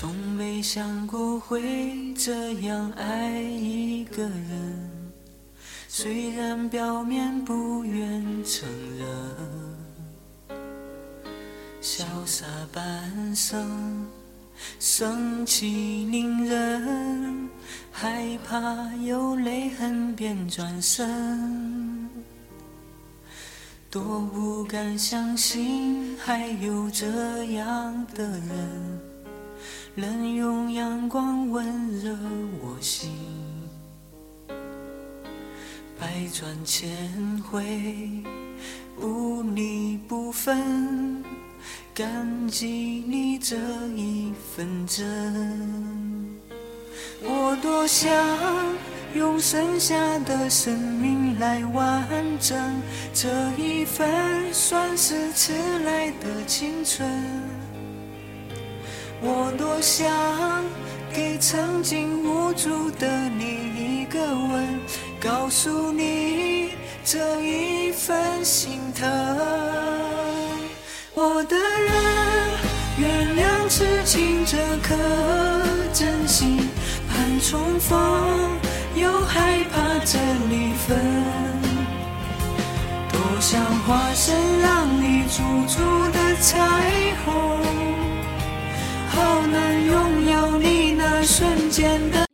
从没想过会这样爱一个人，虽然表面不愿承认，潇洒半生，生气凌人，害怕有泪痕便转身，多不敢相信还有这样的人。能用阳光温热我心，百转千回，无你不分，感激你这一份真。我多想用剩下的生命来完整这一份算是迟来的青春。我多想给曾经无助的你一个吻，告诉你这一份心疼。我的人，原谅痴情这颗真心，盼重逢又害怕这离分，多想化身让你驻足的彩瞬间的